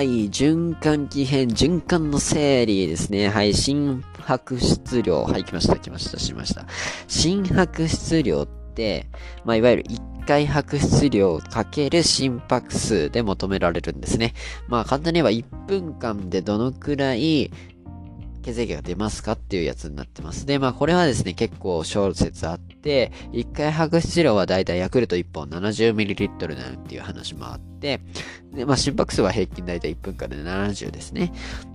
はい、循環器編、循環の整理ですね。はい、心拍質量。はい、来ました、来ました、しました。心拍質量って、まあ、いわゆる1回拍質量かける心拍数で求められるんですね。まあ、簡単に言えば1分間でどのくらい血液が出ますかっていうやつになってます。で、まあこれはですね、結構小説あって、1回白質量はだいたいヤクルト1本 70ml なんていう話もあって、で、まあ心拍数は平均だいたい1分間で70ですね。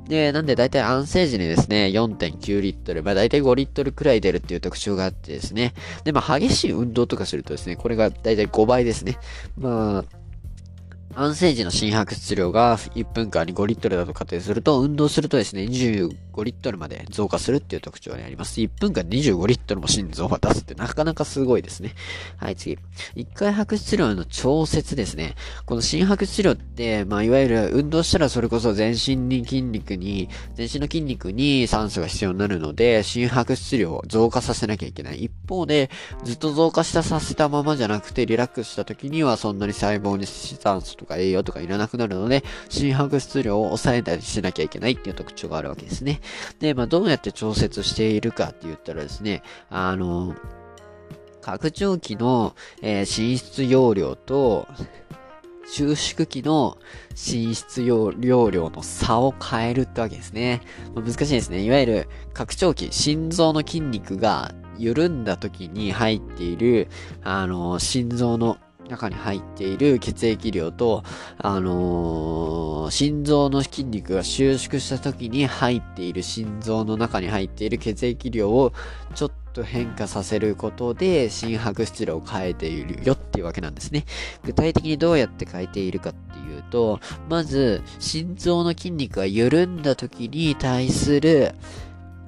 で、なんでだいたい安静時にですね、4.9リットル、まあだいたい5リットルくらい出るっていう特徴があってですね。で、まあ激しい運動とかするとですね、これがだいたい5倍ですね。まあ、安静時の心拍質量が1分間に5リットルだと仮定すると、運動するとですね、25リットルまで増加するっていう特徴にあります。1分間25リットルも心臓を出すってなかなかすごいですね。はい、次。1回拍質量の調節ですね。この心拍質量って、まあ、いわゆる運動したらそれこそ全身に筋肉に、全身の筋肉に酸素が必要になるので、心拍質量を増加させなきゃいけない。一方で、ずっと増加したさせたままじゃなくて、リラックスした時にはそんなに細胞に酸素ととか栄養とかいらなくなるので、心拍質量を抑えたりしなきゃいけないっていう特徴があるわけですね。で、まあ、どうやって調節しているかって言ったらですね、あの、拡張器の、えー、寝室容量と、収縮器の寝室容量の差を変えるってわけですね。まあ、難しいですね。いわゆる拡張器、心臓の筋肉が緩んだ時に入っている、あの、心臓の中に入っている血液量と、あのー、心臓の筋肉が収縮した時に入っている心臓の中に入っている血液量をちょっと変化させることで心拍質量を変えているよっていうわけなんですね。具体的にどうやって変えているかっていうと、まず心臓の筋肉が緩んだ時に対する、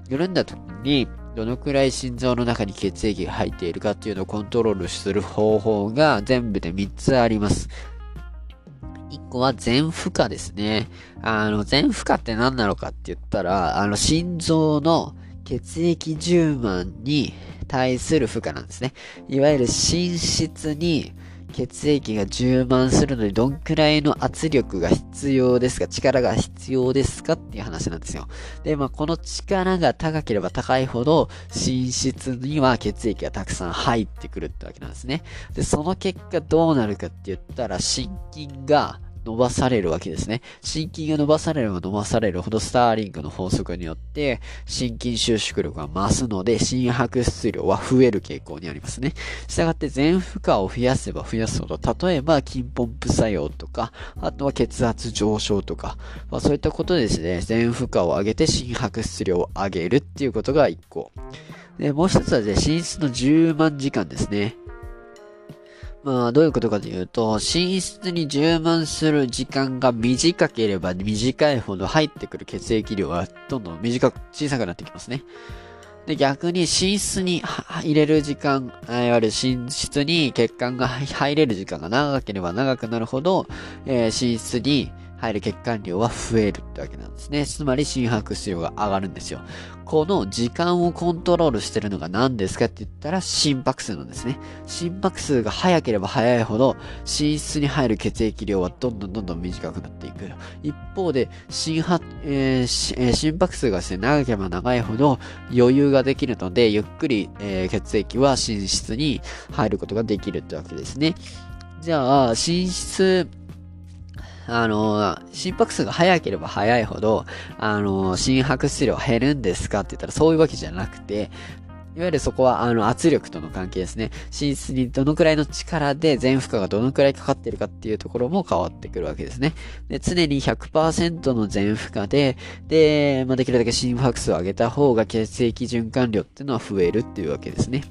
緩んだ時にどのくらい心臓の中に血液が入っているかっていうのをコントロールする方法が全部で3つあります。1個は全負荷ですね。あの、全負荷って何なのかって言ったら、あの、心臓の血液充満に対する負荷なんですね。いわゆる心室に血液が充満するのにどんくらいの圧力が必要ですか？力が必要ですか？っていう話なんですよ。で、まあ、この力が高ければ高いほど、寝室には血液がたくさん入ってくるってわけなんですね。で、その結果どうなるかって言ったら、心筋が伸ばされるわけですね。心筋が伸ばされれば伸ばされるほどスターリングの法則によって心筋収縮力が増すので心拍質量は増える傾向にありますね。したがって全負荷を増やせば増やすほど、例えば筋ポンプ作用とか、あとは血圧上昇とか、まあ、そういったことでですね、全負荷を上げて心拍質量を上げるっていうことが1個。で、もう一つはね、寝室の10万時間ですね。まあ、どういうことかというと、寝室に充満する時間が短ければ短いほど入ってくる血液量はどんどん短く、小さくなってきますね。で、逆に寝室に入れる時間、いわゆる寝室に血管が入れる時間が長ければ長くなるほど、えー、寝室に入る血管量は増えるってわけなんですね。つまり心拍数量が上がるんですよ。この時間をコントロールしてるのが何ですかって言ったら心拍数なんですね。心拍数が速ければ速いほど寝室に入る血液量はどんどんどんどん短くなっていく。一方で心拍、えー、心拍数がですね、長ければ長いほど余裕ができるので、ゆっくり、えー、血液は寝室に入ることができるってわけですね。じゃあ、寝室あの、心拍数が速ければ速いほど、あの、心拍質量減るんですかって言ったらそういうわけじゃなくて、いわゆるそこは、あの、圧力との関係ですね。寝室にどのくらいの力で全負荷がどのくらいかかってるかっていうところも変わってくるわけですね。で、常に100%の全負荷で、で、まあ、できるだけ心拍数を上げた方が血液循環量っていうのは増えるっていうわけですね。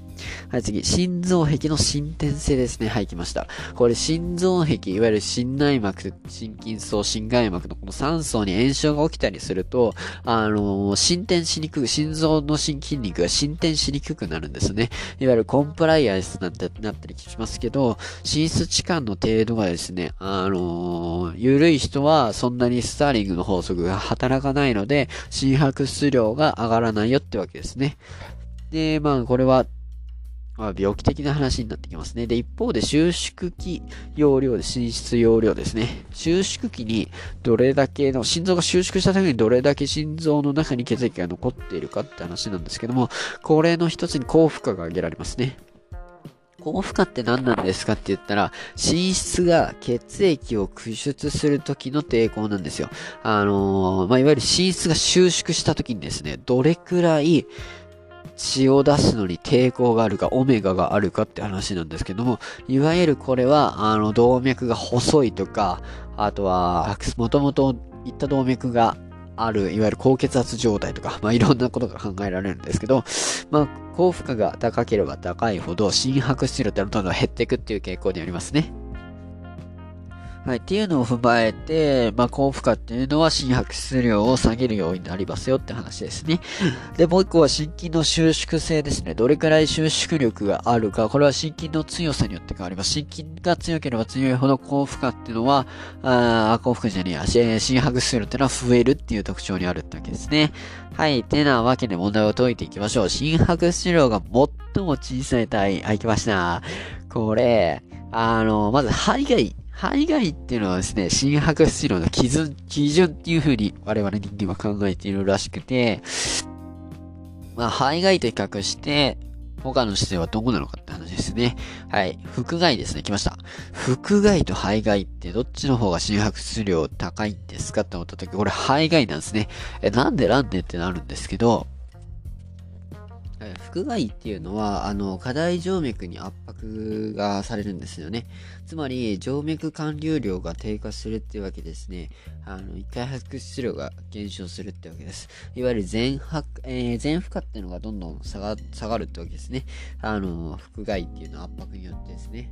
はい、次。心臓壁の伸展性ですね。はい、来ました。これ、心臓壁、いわゆる心内膜、心筋層、心外膜のこの3層に炎症が起きたりすると、あのー、進展しにくく、心臓の筋肉が進展しにくくなるんですね。いわゆるコンプライアンスなんてなったりしますけど、寝室置換の程度がですね、あのー、緩い人はそんなにスターリングの法則が働かないので、心拍質量が上がらないよってわけですね。で、まあ、これはまあ、病気的な話になってきますね。で、一方で収縮期容量で、心室容量ですね。収縮期にどれだけの、心臓が収縮した時にどれだけ心臓の中に血液が残っているかって話なんですけども、これの一つに高負荷が挙げられますね。高負荷って何なんですかって言ったら、心室が血液を駆出する時の抵抗なんですよ。あのー、まあ、いわゆる心室が収縮した時にですね、どれくらい血を出すのに抵抗があるか、オメガがあるかって話なんですけども、いわゆるこれは、あの、動脈が細いとか、あとは、もともといった動脈がある、いわゆる高血圧状態とか、まあ、いろんなことが考えられるんですけど、まあ、高負荷が高ければ高いほど、心拍質量ってどんどん減っていくっていう傾向にありますね。はい。っていうのを踏まえて、まあ、高負荷っていうのは心拍質量を下げるようになりますよって話ですね。で、もう一個は心筋の収縮性ですね。どれくらい収縮力があるか。これは心筋の強さによって変わります。心筋が強ければ強いほど高負荷っていうのは、あ高負荷じゃねえや、心拍質量っていうのは増えるっていう特徴にあるってわけですね。はい。てなわけで問題を解いていきましょう。心拍質量が最も小さい単位。はい、きました。これ、あの、まず肺がいい。肺がい。ってい。うのはですね、心拍質量の基準、基準ってい。う風に我々人間は考えてい。るらしくて、まあ、肺がい。と比較して、他の姿勢はどこなのかって話ですね。はい。腹外ですね。来ました。腹外と肺外ってどっちの方が心拍質量高い。んですかって思った時、これ肺外なんですね。え、なんでなんでってなるんですけど、腹外っていうのは、あの、過大静脈に圧迫がされるんですよね。つまり、静脈管流量が低下するっていうわけですね。あの、一回拍質量が減少するってわけです。いわゆる全拍、えー、全負荷っていうのがどんどん下が、下がるってわけですね。あの、腹外っていうのは圧迫によってですね。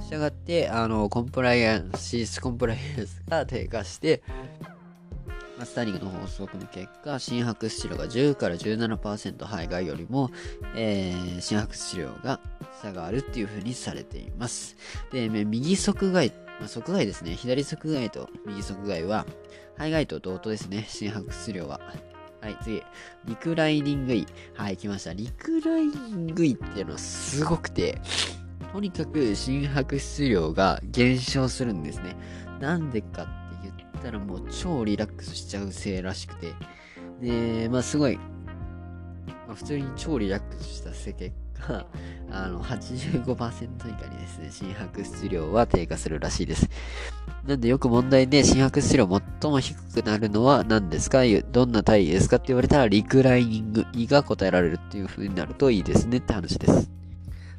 したがって、あの、コンプライアンス、脂質コンプライアンスが低下して、スターリングの法則の結果、心拍質量が10から17%肺外よりも、えー、心拍質量が差があるっていう風にされています。で、右側外、まあ、側外ですね。左側外と右側外は、肺外と同等ですね。心拍質量は。はい、次。リクライニング位。はい、来ました。リクライニング位っていうのはすごくて、とにかく心拍質量が減少するんですね。なんでかってたらもう超リラックスしちゃうせいらしくて。で、まあすごい、まあ、普通に超リラックスしたせ結果、あの、85%以下にですね、心拍質量は低下するらしいです。なんでよく問題で心拍質量最も低くなるのは何ですか？どんな体位ですかって言われたらリクライニング胃が答えられるっていう風になるといいですねって話です。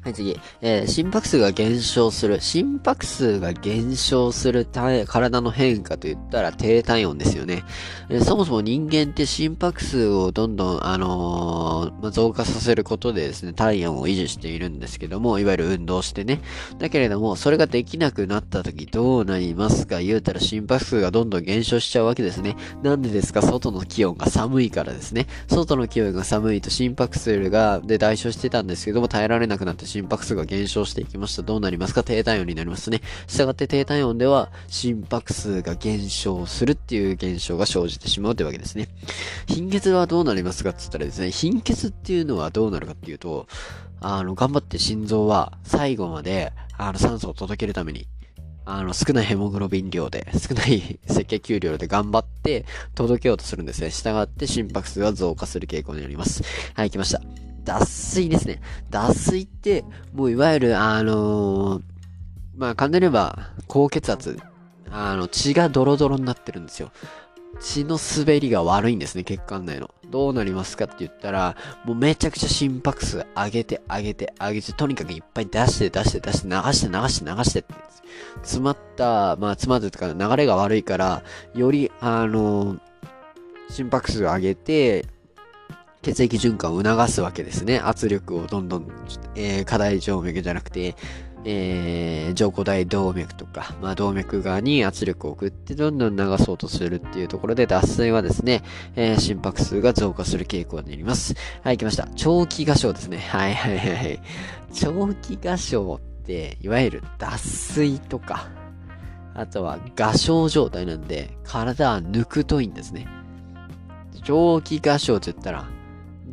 はい、次。えー、心拍数が減少する。心拍数が減少する体の変化と言ったら低体温ですよね。えー、そもそも人間って心拍数をどんどん、あのー、ま、増加させることでですね、体温を維持しているんですけども、いわゆる運動してね。だけれども、それができなくなった時どうなりますか？言うたら心拍数がどんどん減少しちゃうわけですね。なんでですか？外の気温が寒いからですね。外の気温が寒いと心拍数が、で代償してたんですけども、耐えられなくなって心拍数が減少していきました。どうなりますか？低体温になりますね。したがって低体温では心拍数が減少するっていう現象が生じてしまうというわけですね。貧血はどうなりますかって言ったらですね、貧血っていうのはどうなるかっていうと、あの、頑張って心臓は最後まで、あの、酸素を届けるために、あの、少ないヘモグロビン量で、少ない赤血球量で頑張って届けようとするんですね。従って心拍数が増加する傾向になります。はい、来ました。脱水ですね。脱水って、もういわゆる、あのー、まあ、簡単に言えば、高血圧。あの、血がドロドロになってるんですよ。血の滑りが悪いんですね、血管内の。どうなりますかって言ったら、もうめちゃくちゃ心拍数上げて上げて上げて、とにかくいっぱい出して出して出して流して流して流してって。詰まった、まあ詰まったとか流れが悪いから、より、あのー、心拍数上げて、血液循環を促すわけですね。圧力をどんどん、えー、過大静脈じゃなくて、えー、上古大動脈とか、まあ、動脈側に圧力を送ってどんどん流そうとするっていうところで脱水はですね、えー、心拍数が増加する傾向になります。はい、来ました。長期合唱ですね。はいはいはい。長期合唱って、いわゆる脱水とか、あとは合唱状態なんで、体は抜くといいんですね。長期合唱って言ったら、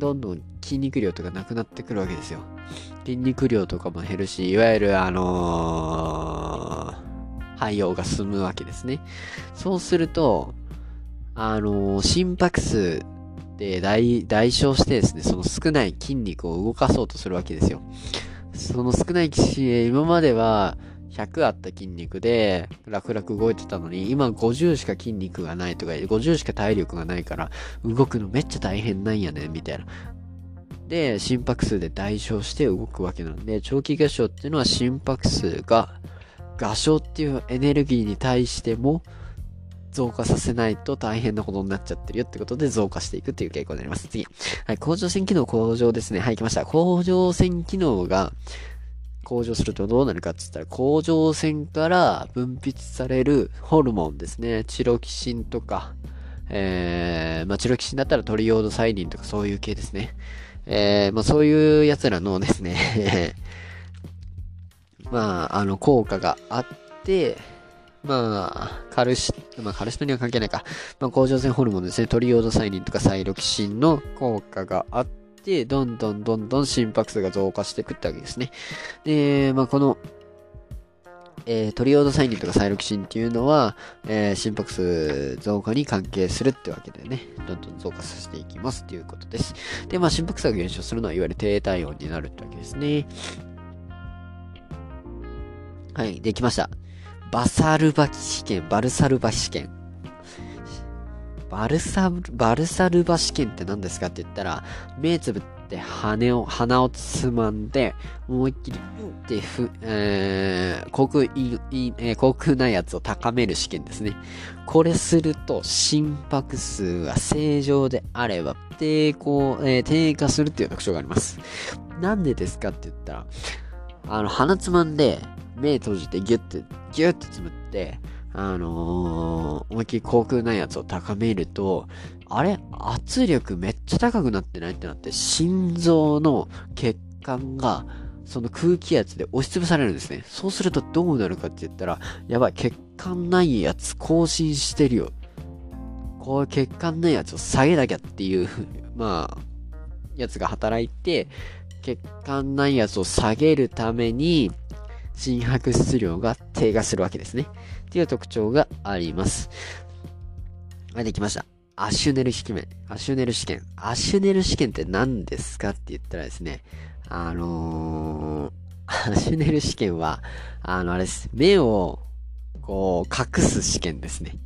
どんどん筋肉量とかなくなってくるわけですよ。筋肉量とかも減るし、いわゆるあのー、肺葉が進むわけですね。そうすると、あのー、心拍数で代代償してですね、その少ない筋肉を動かそうとするわけですよ。その少ない、今までは、100あった筋肉で、楽々動いてたのに、今50しか筋肉がないとか、50しか体力がないから、動くのめっちゃ大変なんやね、みたいな。で、心拍数で代償して動くわけなんで、長期合唱っていうのは心拍数が、合唱っていうエネルギーに対しても、増加させないと大変なことになっちゃってるよってことで増加していくっていう傾向になります。次。はい、甲状腺機能向上ですね。はい、来ました。甲状腺機能が向上するとどうなるかって言ったら、甲状腺から分泌されるホルモンですね。チロキシンとか、えー、まあ、チロキシンだったらトリオードサイリンとかそういう系ですね。えー、まあ、そういうやつらのですね まあ、あの、効果があって、まあ、カルシ、まあ、カルシトには関係ないか。まあ、甲状腺ホルモンですね。トリオードサイリンとかサイロキシンの効果があって、どんどんどんどん心拍数が増加していくってわけですね。で、まあ、この、えー、トリオードサイリンとかサイロキシンっていうのは、えー、心拍数増加に関係するってわけでね、どんどん増加させていきますっていうことです。で、まあ、心拍数が減少するのは、いわゆる低体温になるってわけですね。はい、できました。バサルバキ試験、バルサルバ試験。バルサ、バルサルバ試験って何ですかって言ったら、目つぶって羽を、鼻をつまんで、思いっきり、うってふ、えー、航空、い、い、えー、航空内圧を高める試験ですね。これすると、心拍数が正常であれば、抵抗、えー、低下するっていう特徴があります。なんでですかって言ったら、あの、鼻つまんで、目閉じてギュッて、ギュッてつぶって、あのー、思いっきり航空内圧を高めると、あれ？圧力めっちゃ高くなってないってなって、心臓の血管が、その空気圧で押しつぶされるんですね。そうするとどうなるかって言ったら、やばい、血管内圧更新してるよ。こう血管内圧を下げなきゃっていう、まあ、やつが働いて、血管内圧を下げるために、心拍質量が低下するわけですね。っていう特徴があります。はい、できました。アシュネル試験。アシュネル試験。アシュネル試験って何ですかって言ったらですね、あのー、アシュネル試験は、あの、あれです。目を、こう、隠す試験ですね。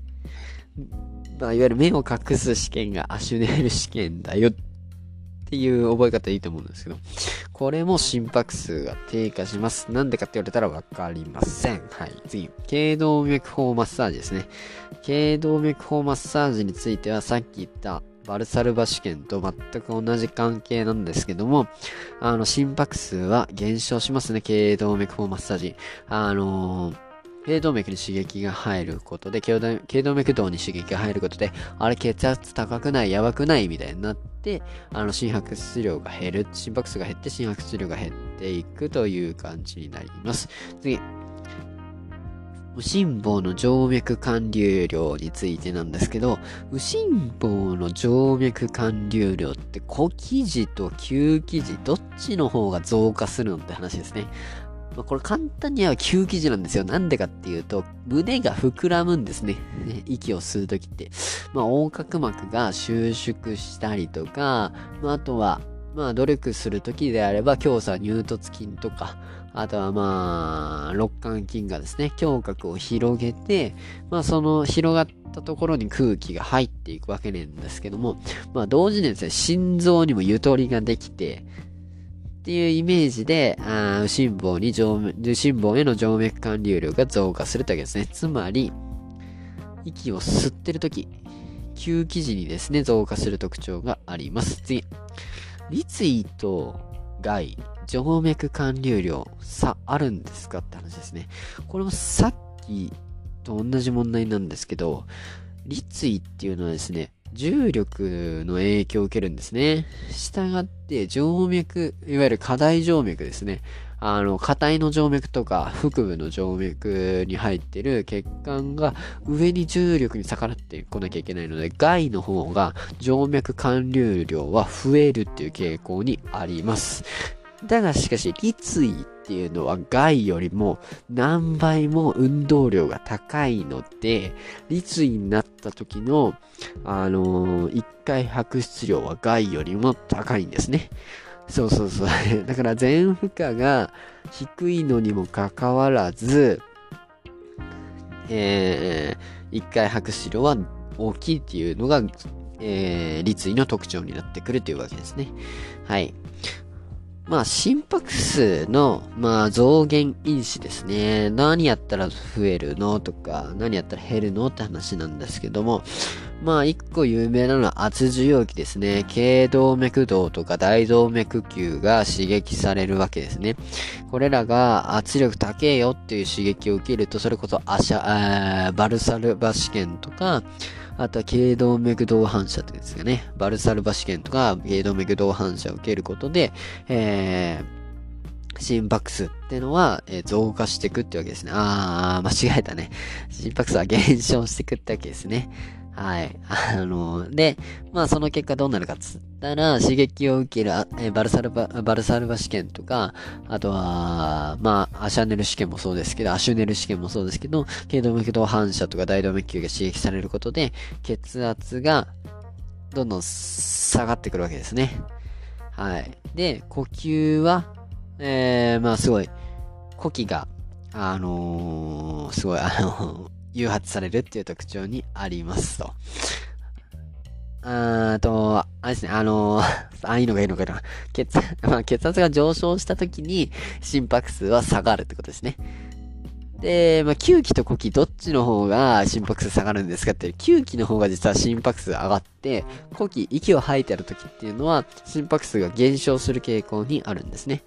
まあ、いわゆる目を隠す試験がアシュネル試験だよっっていう覚え方いいと思うんですけど、これも心拍数が低下します。なんでかって言われたらわかりません。はい。次。頸動脈法マッサージですね。頸動脈法マッサージについてはさっき言ったバルサルバ試験と全く同じ関係なんですけども、あの、心拍数は減少しますね。頸動脈法マッサージ。あのー頸動脈に刺激が入ることで、頸動脈動に刺激が入ることで、あれ血圧高くない、やばくないみたいになって、あの心拍質量が減る、心拍数が減って心拍質量が減っていくという感じになります。次。右心房の静脈管流量についてなんですけど、右心房の静脈管流量って小記事と旧記事どっちの方が増加するのって話ですね。まあ、これ簡単には吸気時なんですよ。なんでかっていうと、胸が膨らむんですね。息を吸うときって。まあ、横隔膜が収縮したりとか、まあ、あとは、まあ、努力するときであれば、強鎖乳突筋とか、あとはまあ、肋間筋がですね、胸郭を広げて、まあ、その広がったところに空気が入っていくわけなんですけども、まあ、同時にですね、心臓にもゆとりができて、っていうイメージで、あ右心房に静右心房への静脈管流量が増加するというわけですね。つまり、息を吸ってるとき、吸気時にですね、増加する特徴があります。次。立位と外、静脈管流量、差あるんですかって話ですね。これもさっきと同じ問題なんですけど、立位っていうのはですね、重力の影響を受けるんですね。したがって、静脈、いわゆる過大静脈ですね。あの、硬いの静脈とか、腹部の静脈に入ってる血管が上に重力に逆らってこなきゃいけないので、外の方が静脈管流量は増えるっていう傾向にあります。だがしかし、立位っていうのは外よりも何倍も運動量が高いので、立位になった時の、あのー、1回拍出量は外よりも高いんですね。そうそうそう。だから全負荷が低いのにもかかわらず、えー、1回拍出量は大きいっていうのが、えー、立位の特徴になってくるというわけですね。はい。まあ、心拍数の、まあ、増減因子ですね。何やったら増えるのとか、何やったら減るのって話なんですけども、まあ、一個有名なのは圧受容器ですね。頸動脈動とか大動脈球が刺激されるわけですね。これらが圧力高えよっていう刺激を受けると、それこそアシャ、バルサルバ試験とか、あとは頸動脈動反射っていうんですかね。バルサルバ試験とか、頸動脈動反射を受けることで、えー、心拍数ってのは、えー、増加していくってわけですね。あー、間違えたね。心拍数は減少していくってわけですね。はい。あの、で、まあその結果どうなるかっつったら、刺激を受ける、えバルサルバ、バルサルバ試験とか、あとは、まあ、アシャネル試験もそうですけど、アシュネル試験もそうですけど、頸動脈動反射とか大動脈球が刺激されることで、血圧がどんどん下がってくるわけですね。はい。で、呼吸は、えー、まあすごい、呼気が、あのー、すごい、あのー誘発されるっていう特徴にありますと。あーと、あれですね、あのー、ああいのがいいのかな。血、まあ、血圧が上昇した時に心拍数は下がるってことですね。で、まあ、吸気と呼気どっちの方が心拍数下がるんですかって、吸気の方が実は心拍数上がって、呼気、息を吐いてる時っていうのは心拍数が減少する傾向にあるんですね。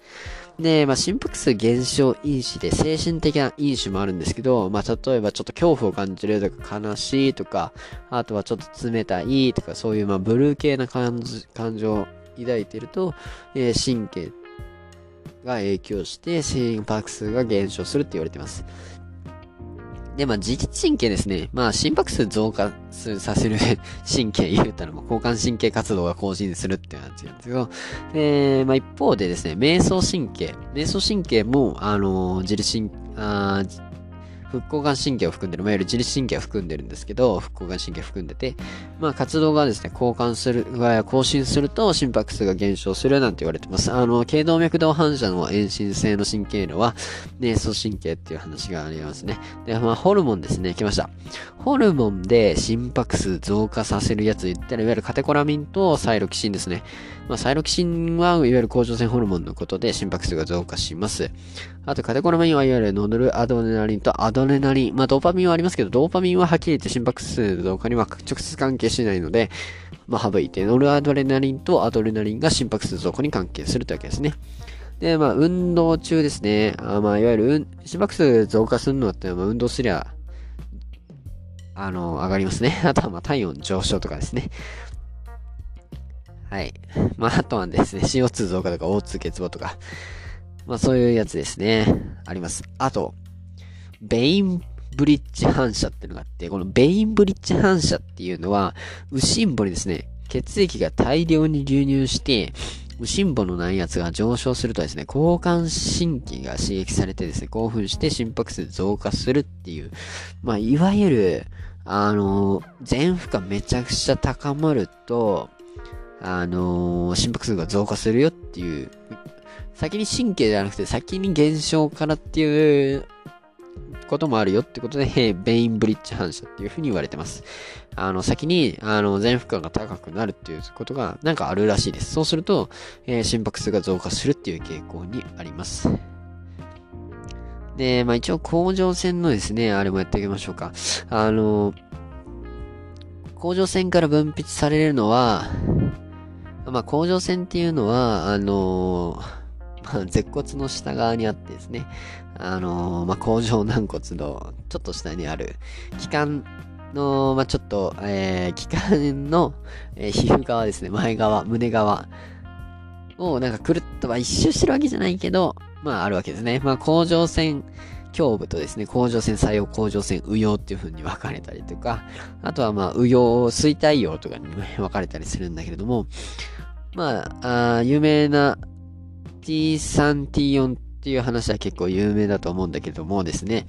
で、まあ、心拍数減少因子で精神的な因子もあるんですけど、まあ、例えばちょっと恐怖を感じるとか悲しいとか、あとはちょっと冷たいとか、そういうまあブルー系な感じ感情を抱いてると、えー、神経が影響して心拍数が減少するって言われてます。で、まあ、自律神経ですね。まあ、心拍数増加 させる神経言うたら、も交感神経活動が更新するっていうやつなんですけど、で、まあ、一方でですね、瞑想神経。瞑想神経も、あのー、自律神、あ副交感神経を含んでる、まあ、いわゆる自律神経を含んでるんですけど、副交感神経を含んでて、まあ、活動がですね、交換する、更新すると心拍数が減少するなんて言われてます。あの、頸動脈動反射の遠心性の神経量は、瞑想神経っていう話がありますね。で、まあ、ホルモンですね、来ました。ホルモンで心拍数増加させるやつ言ったら、いわゆるカテコラミンとサイロキシンですね。まあ、サイロキシンはいわゆる甲状腺ホルモンのことで心拍数が増加します。あと、カテコラミンはいわゆるノドルアドレナリンとアドレナリン。まあ、ドーパミンはありますけど、ドーパミンははっきり言って心拍数増加には直接関係しないので、まあ、省いて、ノルアドレナリンとアドレナリンが心拍数増加に関係するというわけですね。で、まあ、運動中ですね。あまあ、いわゆる、心拍数増加するのって、まあ、運動すりゃ、あの、上がりますね。あとは、まあ、体温上昇とかですね。はい。まあ、あとはですね、CO2 増加とか O2 欠乏とか、まあそういうやつですね。あります。あと、ベインブリッジ反射っていうのがあって、このベインブリッジ反射っていうのは、右心房にですね、血液が大量に流入して、右心房の内圧が上昇するとですね、交感神経が刺激されてですね、興奮して心拍数増加するっていう、まあ、いわゆる、あの、全負荷めちゃくちゃ高まると、あの、心拍数が増加するよっていう、先に神経じゃなくて先に減少からっていうこともあるよってことで、ベインブリッジ反射っていうふうに言われてます。あの、先に、あの、全負荷が高くなるっていうことがなんかあるらしいです。そうすると、えー、心拍数が増加するっていう傾向にあります。で、まあ一応、甲状腺のですね、あれもやっていきましょうか。あの、甲状腺から分泌されるのは、まあ、甲状腺っていうのは、あのー、舌骨の下側にあってですね、あのー、まあ、甲状軟骨のちょっと下にある、気管の、まあ、ちょっと、えー、気管の、えー、皮膚側ですね、前側、胸側をなんかくるっと、まあ、一周してるわけじゃないけど、まああるわけですね。まあ甲状腺胸部とですね、甲状腺作用、甲状腺右葉っていう風に分かれたりとか、あとはまあ右葉、衰退葉とかに分かれたりするんだけれども、まあ、あ有名な T3、T4 っていう話は結構有名だと思うんだけどもですね、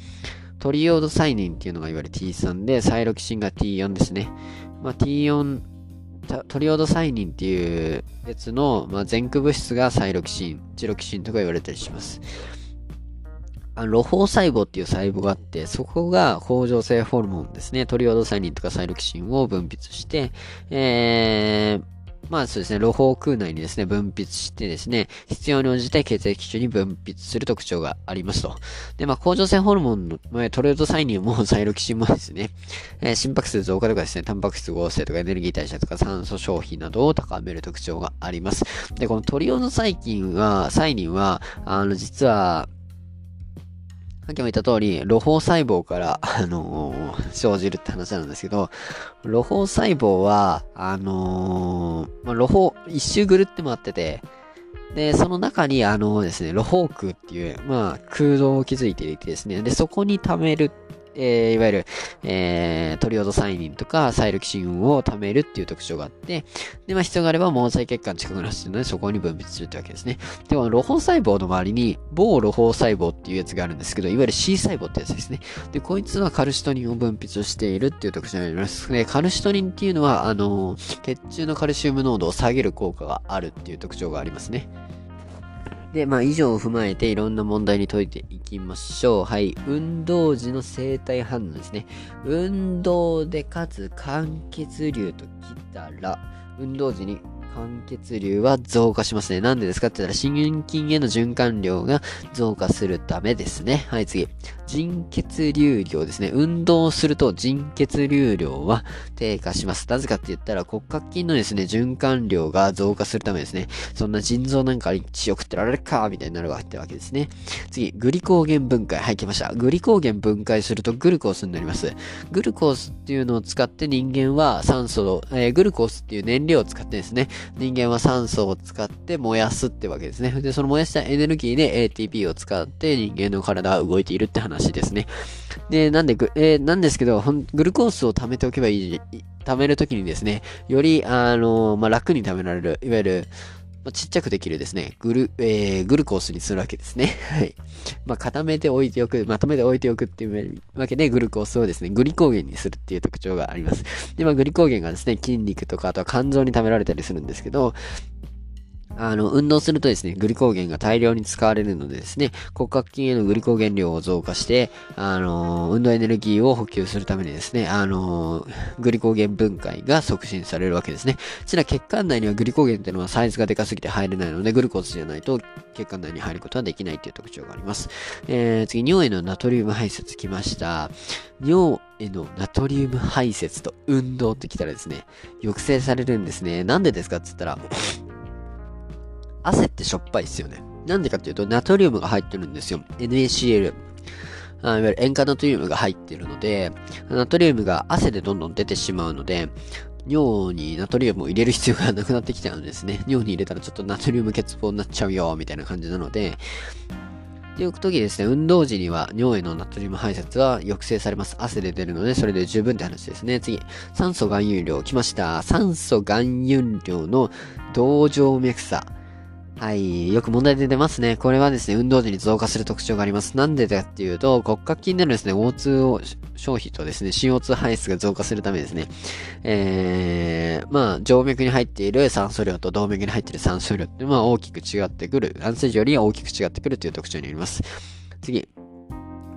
トリオードサイニンっていうのがいわゆる T3 で、サイロキシンが T4 ですね。まあ、T4、トリオードサイニンっていうやつの、まあ、前駆物質がサイロキシン、チロキシンとか言われたりします。あの、露胞細胞っていう細胞があって、そこが甲状腺ホルモンですね。トリオードサイニンとかサイロキシンを分泌して、えー、まあそうですね、露胞空内にですね、分泌してですね、必要に応じて血液中に分泌する特徴がありますと。で、まあ、甲状腺ホルモンの、まあ、トレードサイニンもサイロキシンもですね、えー、心拍数増加とかですね、タンパク質合成とかエネルギー代謝とか酸素消費などを高める特徴があります。で、このトリオード細菌は、サイニンは、あの、実は、さっきも言った通り、露胞細胞から、あのー、生じるって話なんですけど、露胞細胞は、あのー、まあ、露胞、一周ぐるって回ってて、で、その中に、あのですね、露胞空っていう、まあ、空洞を築いていてですね、で、そこに溜めるえー、いわゆる、えー、トリオドサイニンとかサイルキシンを貯めるっていう特徴があって、で、まあ必要があれば毛細血管近くなってるので、そこに分泌するってわけですね。で、この露胞細胞の周りに、某露胞細胞っていうやつがあるんですけど、いわゆる C 細胞ってやつですね。で、こいつはカルシトニンを分泌しているっていう特徴になります。で、カルシトニンっていうのは、あのー、血中のカルシウム濃度を下げる効果があるっていう特徴がありますね。で、まあ以上を踏まえていろんな問題に解いていきましょう。はい。運動時の生体反応ですね。運動でかつ間欠流ときたら、運動時に間血流は増加しますね。なんでですかって言ったら、心筋への循環量が増加するためですね。はい、次。腎血流量ですね。運動すると腎血流量は低下します。なぜかって言ったら、骨格筋のですね、循環量が増加するためですね。そんな腎臓なんかに血を食ってられるかみたいになるわけですね。次、グリコーゲン分解。はい、来ました。グリコーゲン分解するとグルコースになります。グルコースっていうのを使って人間は酸素、えー、グルコースっていう燃料を使ってですね、人間は酸素を使って燃やすってわけですね。で、その燃やしたエネルギーで ATP を使って人間の体は動いているって話ですね。で、なんで、えー、なんですけど、グルコースを貯めておけばいい、貯めるときにですね、より、あのー、まあ、楽に貯められる、いわゆる、まあ、ちっちゃくできるですね、グル、えー、グルコースにするわけですね。はい。まあ、固めておいておく、まとめておいておくっていうわけで、グルコースをですね、グリコーゲンにするっていう特徴があります。で、まあ、グリコーゲンがですね、筋肉とか、あとは肝臓に貯められたりするんですけど、あの、運動するとですね、グリコーゲンが大量に使われるのでですね、骨格筋へのグリコーゲン量を増加して、あの、運動エネルギーを補給するためにですね、あの、グリコーゲン分解が促進されるわけですね。ちな血管内にはグリコーゲンっていうのはサイズがでかすぎて入れないので、グルコースじゃないと血管内に入ることはできないっていう特徴があります。えー、次、尿へのナトリウム排泄来ました。尿へのナトリウム排泄と運動ってきたらですね、抑制されるんですね。なんでですかって言ったら、汗ってしょっぱいですよね。なんでかっていうと、ナトリウムが入ってるんですよ。NaCl。あいわゆる塩化ナトリウムが入ってるので、ナトリウムが汗でどんどん出てしまうので、尿にナトリウムを入れる必要がなくなってきちゃうんですね。尿に入れたらちょっとナトリウム欠乏になっちゃうよ、みたいな感じなので、っていう時ですね、運動時には尿へのナトリウム排泄は抑制されます。汗で出るので、それで十分って話ですね。次、酸素含有量来ました。酸素含有量の同静脈差。はい。よく問題で出ますね。これはですね、運動時に増加する特徴があります。なんでかっていうと、骨格筋でのですね、O2 を消費とですね、CO2 排出が増加するためですね、えー、まあ、静脈に入っている酸素量と動脈に入っている酸素量っていうのは大きく違ってくる。安静時よりは大きく違ってくるという特徴になります。次。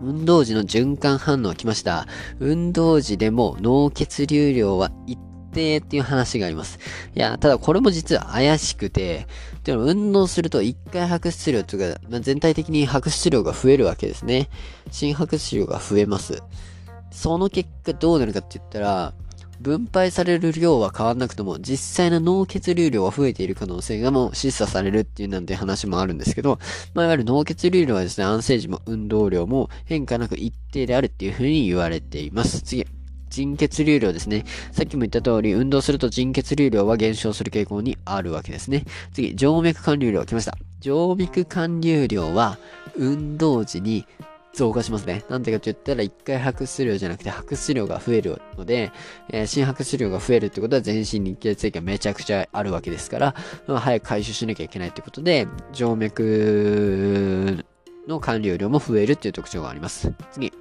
運動時の循環反応来ました。運動時でも脳血流量は一定っていう話があります。いや、ただこれも実は怪しくて、でも運動すると一回白質量というか、まあ、全体的に白質量が増えるわけですね。心白質量が増えます。その結果どうなるかって言ったら、分配される量は変わんなくとも、実際の脳血流量は増えている可能性がもう示唆されるっていうなんて話もあるんですけど、まあ、いわゆる脳血流量はですね、安静時も運動量も変化なく一定であるっていう風に言われています。次。腎血流量ですね。さっきも言った通り、運動すると腎血流量は減少する傾向にあるわけですね。次、静脈管流量来ました。静脈管流量は、運動時に増加しますね。なんでかって言ったら、一回白質量じゃなくて白質量が増えるので、えー、心白質量が増えるってことは全身に血液がめちゃくちゃあるわけですから、早く回収しなきゃいけないってことで、静脈の管理量も増えるっていう特徴があります。次。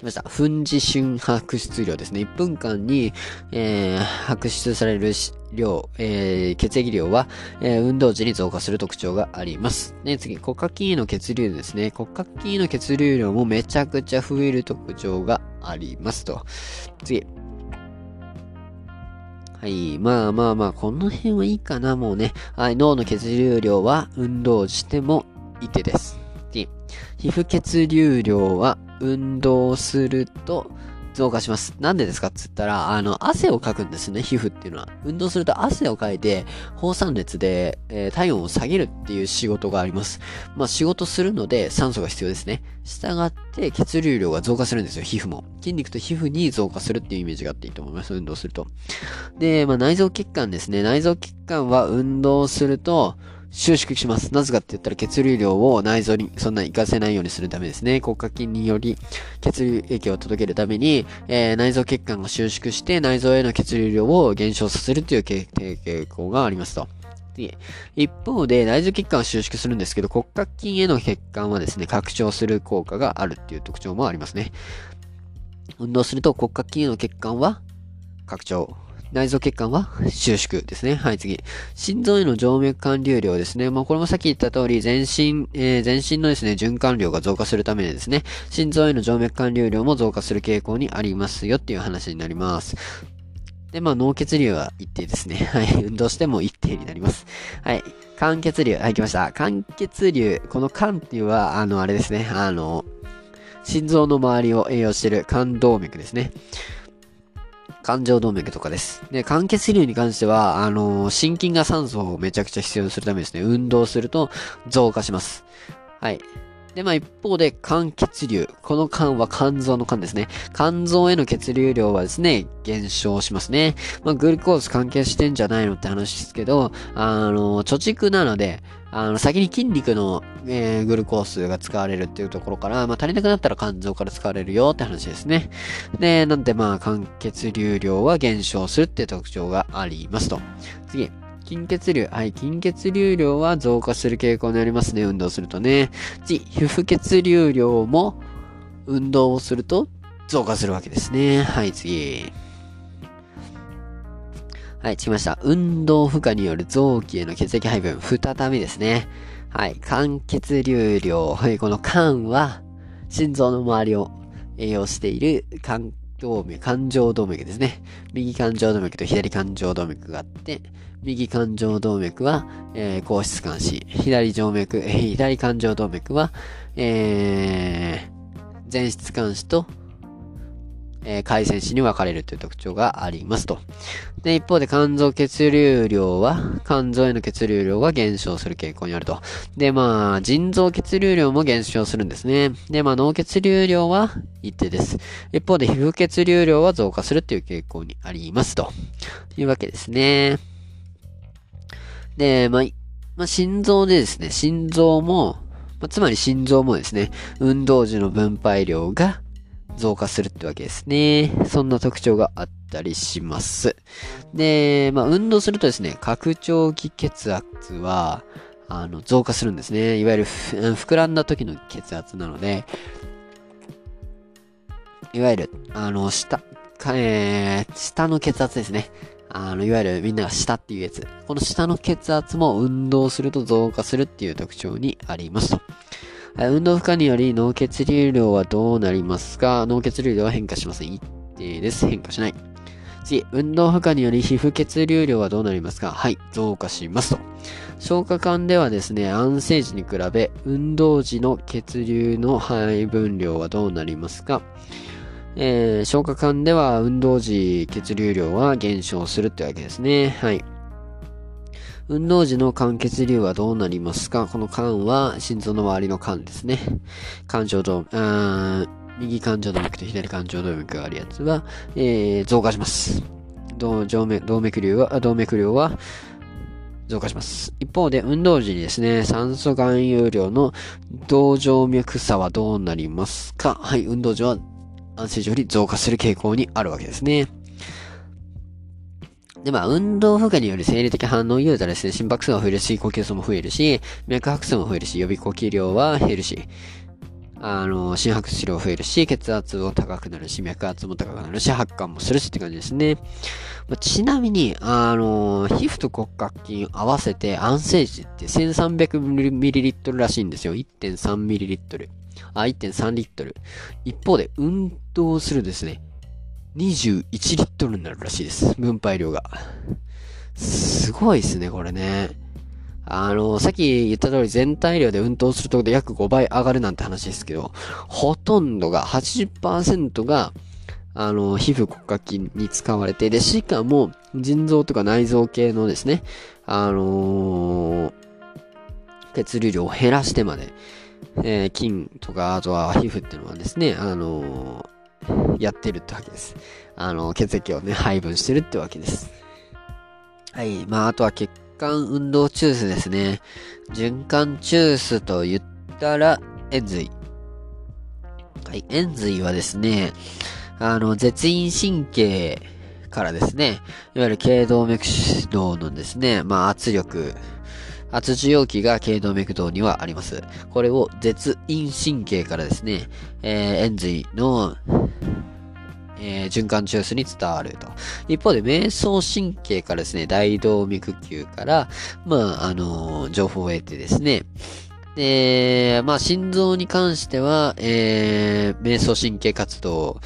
来ました。粉時瞬白質量ですね。1分間に、えー、白出される量、えー、血液量は、えー、運動時に増加する特徴があります。ね、次、骨格筋の血流ですね。骨格筋の血流量もめちゃくちゃ増える特徴がありますと。次。はい。まあまあまあ、この辺はいいかな、もうね。はい。脳の血流量は運動してもいてです。皮膚血流量は運動すると増加します。なんでですかっつったら、あの、汗をかくんですね、皮膚っていうのは。運動すると汗をかいて、放散熱で、えー、体温を下げるっていう仕事があります。まあ、仕事するので酸素が必要ですね。従って血流量が増加するんですよ、皮膚も。筋肉と皮膚に増加するっていうイメージがあっていいと思います、運動すると。で、まあ、内臓血管ですね。内臓血管は運動すると、収縮します。なぜかって言ったら血流量を内臓にそんなに活かせないようにするためですね。骨格筋により血流液を届けるために、えー、内臓血管が収縮して内臓への血流量を減少させるという傾向がありますと。一方で内臓血管は収縮するんですけど骨格筋への血管はですね、拡張する効果があるっていう特徴もありますね。運動すると骨格筋への血管は拡張。内臓血管は収縮ですね。はい、次。心臓への静脈管流量ですね。まあ、これもさっき言った通り、全身、えー、全身のですね、循環量が増加するためにですね、心臓への静脈管流量も増加する傾向にありますよっていう話になります。で、まあ、脳血流は一定ですね。はい。運動しても一定になります。はい。間血流。はい、来ました。間血流。この間っていうのは、あの、あれですね。あの、心臓の周りを栄養してる肝動脈ですね。感情動脈とかです。で、間欠流に関しては、あのー、心筋が酸素をめちゃくちゃ必要にするためですね、運動すると増加します。はい。で、まあ一方で肝血流。この肝は肝臓の肝ですね。肝臓への血流量はですね、減少しますね。まあグルコース関係してんじゃないのって話ですけど、あの、貯蓄なので、あの、先に筋肉の、えー、グルコースが使われるっていうところから、まあ、足りなくなったら肝臓から使われるよって話ですね。で、なんでまあ、肝血流量は減少するっていう特徴がありますと。次。筋血流。はい、筋血流量は増加する傾向にありますね。運動するとね。次、皮膚血流量も運動をすると増加するわけですね。はい、次。はい、つきました。運動負荷による臓器への血液配分、再びですね。はい、肝血流量。はい、この肝は、心臓の周りを栄養している肝動脈、肝状動脈ですね。右感情動脈と左感情動脈があって、右感情動脈は、えー、高質肝子、左静脈、えー、左感情動脈は、えー、前質肝子とえー、回線子に分かれるという特徴がありますと。で、一方で肝臓血流量は、肝臓への血流量が減少する傾向にあると。で、まあ、腎臓血流量も減少するんですね。で、まあ、脳血流量は一定です。一方で皮膚血流量は増加するっていう傾向にありますと。いうわけですね。で、まあ、まあ、心臓でですね、心臓も、まあ、つまり心臓もですね、運動時の分配量が増加するってわけですね。そんな特徴があったりします。で、まあ、運動するとですね、拡張器血圧は、あの、増加するんですね。いわゆる、膨らんだ時の血圧なので、いわゆる、あの、下、えー、下の血圧ですね。あの、いわゆるみんなが下っていうやつ。この下の血圧も運動すると増加するっていう特徴にありますと。運動負荷により脳血流量はどうなりますか？脳血流量は変化しません。一定です。変化しない。次、運動負荷により皮膚血流量はどうなりますか？はい、増加しますと。消化管ではですね、安静時に比べ、運動時の血流の配分量はどうなりますか？えー、消化管では運動時血流量は減少するってわけですね。はい。運動時の肝血流はどうなりますか？この肝は心臓の周りの肝ですね。肝状動脈、右感情動脈と左感情動脈があるやつは、えー、増加します。動脈動脈量は、動脈量は増加します。一方で、運動時にですね、酸素含有量の動静脈差はどうなりますか？はい、運動時は安静時より増加する傾向にあるわけですね。で、まあ、運動負荷による生理的反応を言うとですね、心拍数が増えるし、呼吸数も増えるし、脈拍数も増えるし、予備呼吸量は減るし、あの、心拍数量増えるし、血圧も高くなるし、脈圧も高くなるし、発汗もするしって感じですね。まあ、ちなみに、あの、皮膚と骨格筋合わせて安静時って 1300ml らしいんですよ。1.3ml。あ、1.3リットル。一方で、運動するですね、21リットルになるらしいです。分配量が。すごいですね、これね。あの、さっき言った通り全体量で運動するとこで約5倍上がるなんて話ですけど、ほとんどが、80%が、あの、皮膚骨格筋に使われて、で、しかも、腎臓とか内臓系のですね、あのー、血流量を減らしてまで、えー、筋とか、あとは皮膚っていうのはですね、あのー、やってるってわけです。あの、血液をね、配分してるってわけです。はい。まあ、あとは血管運動中枢ですね。循環中枢と言ったら、円髄。はい、円髄はですね、あの、絶陰神経からですね、いわゆる頸動脈動のですね、まあ圧力、圧受容器が頸動脈動にはあります。これを絶陰神経からですね、えー、円髄のえー、循環中枢に伝わると。一方で、瞑想神経からですね、大動脈球から、まあ、あのー、情報を得てですね、で、まあ、心臓に関しては、えー、瞑想神経活動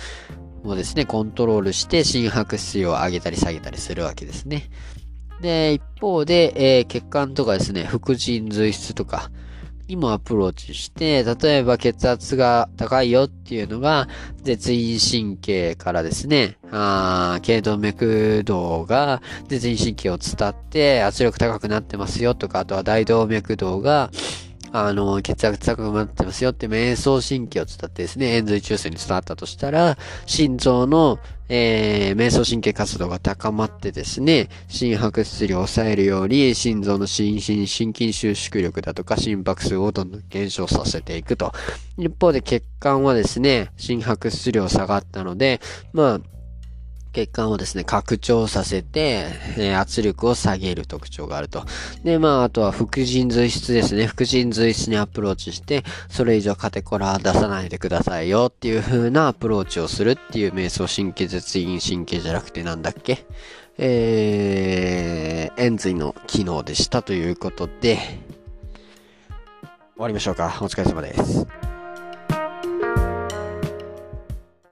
をですね、コントロールして心拍数を上げたり下げたりするわけですね。で、一方で、えー、血管とかですね、副腎髄質とか、にもアプローチして、例えば血圧が高いよっていうのが、絶陰神経からですね、あ頸動脈動が絶陰神経を伝って圧力高くなってますよとか、あとは大動脈動が、あの、血圧高くなってますよって瞑想神経を伝ってですね、円髄中枢に伝わったとしたら、心臓の、えー、瞑想神経活動が高まってですね、心拍質量を抑えるように、心臓の心身心筋収縮力だとか心拍数をどんどん減少させていくと。一方で血管はですね、心拍質量下がったので、まあ、血管をですね、拡張させて、えー、圧力を下げる特徴があると。で、まあ、あとは副腎髄質ですね。副腎髄質にアプローチして、それ以上カテコラ出さないでくださいよっていう風なアプローチをするっていう瞑想神経絶陰神経じゃなくてなんだっけ？えー、円髄の機能でしたということで、終わりましょうか。お疲れ様です。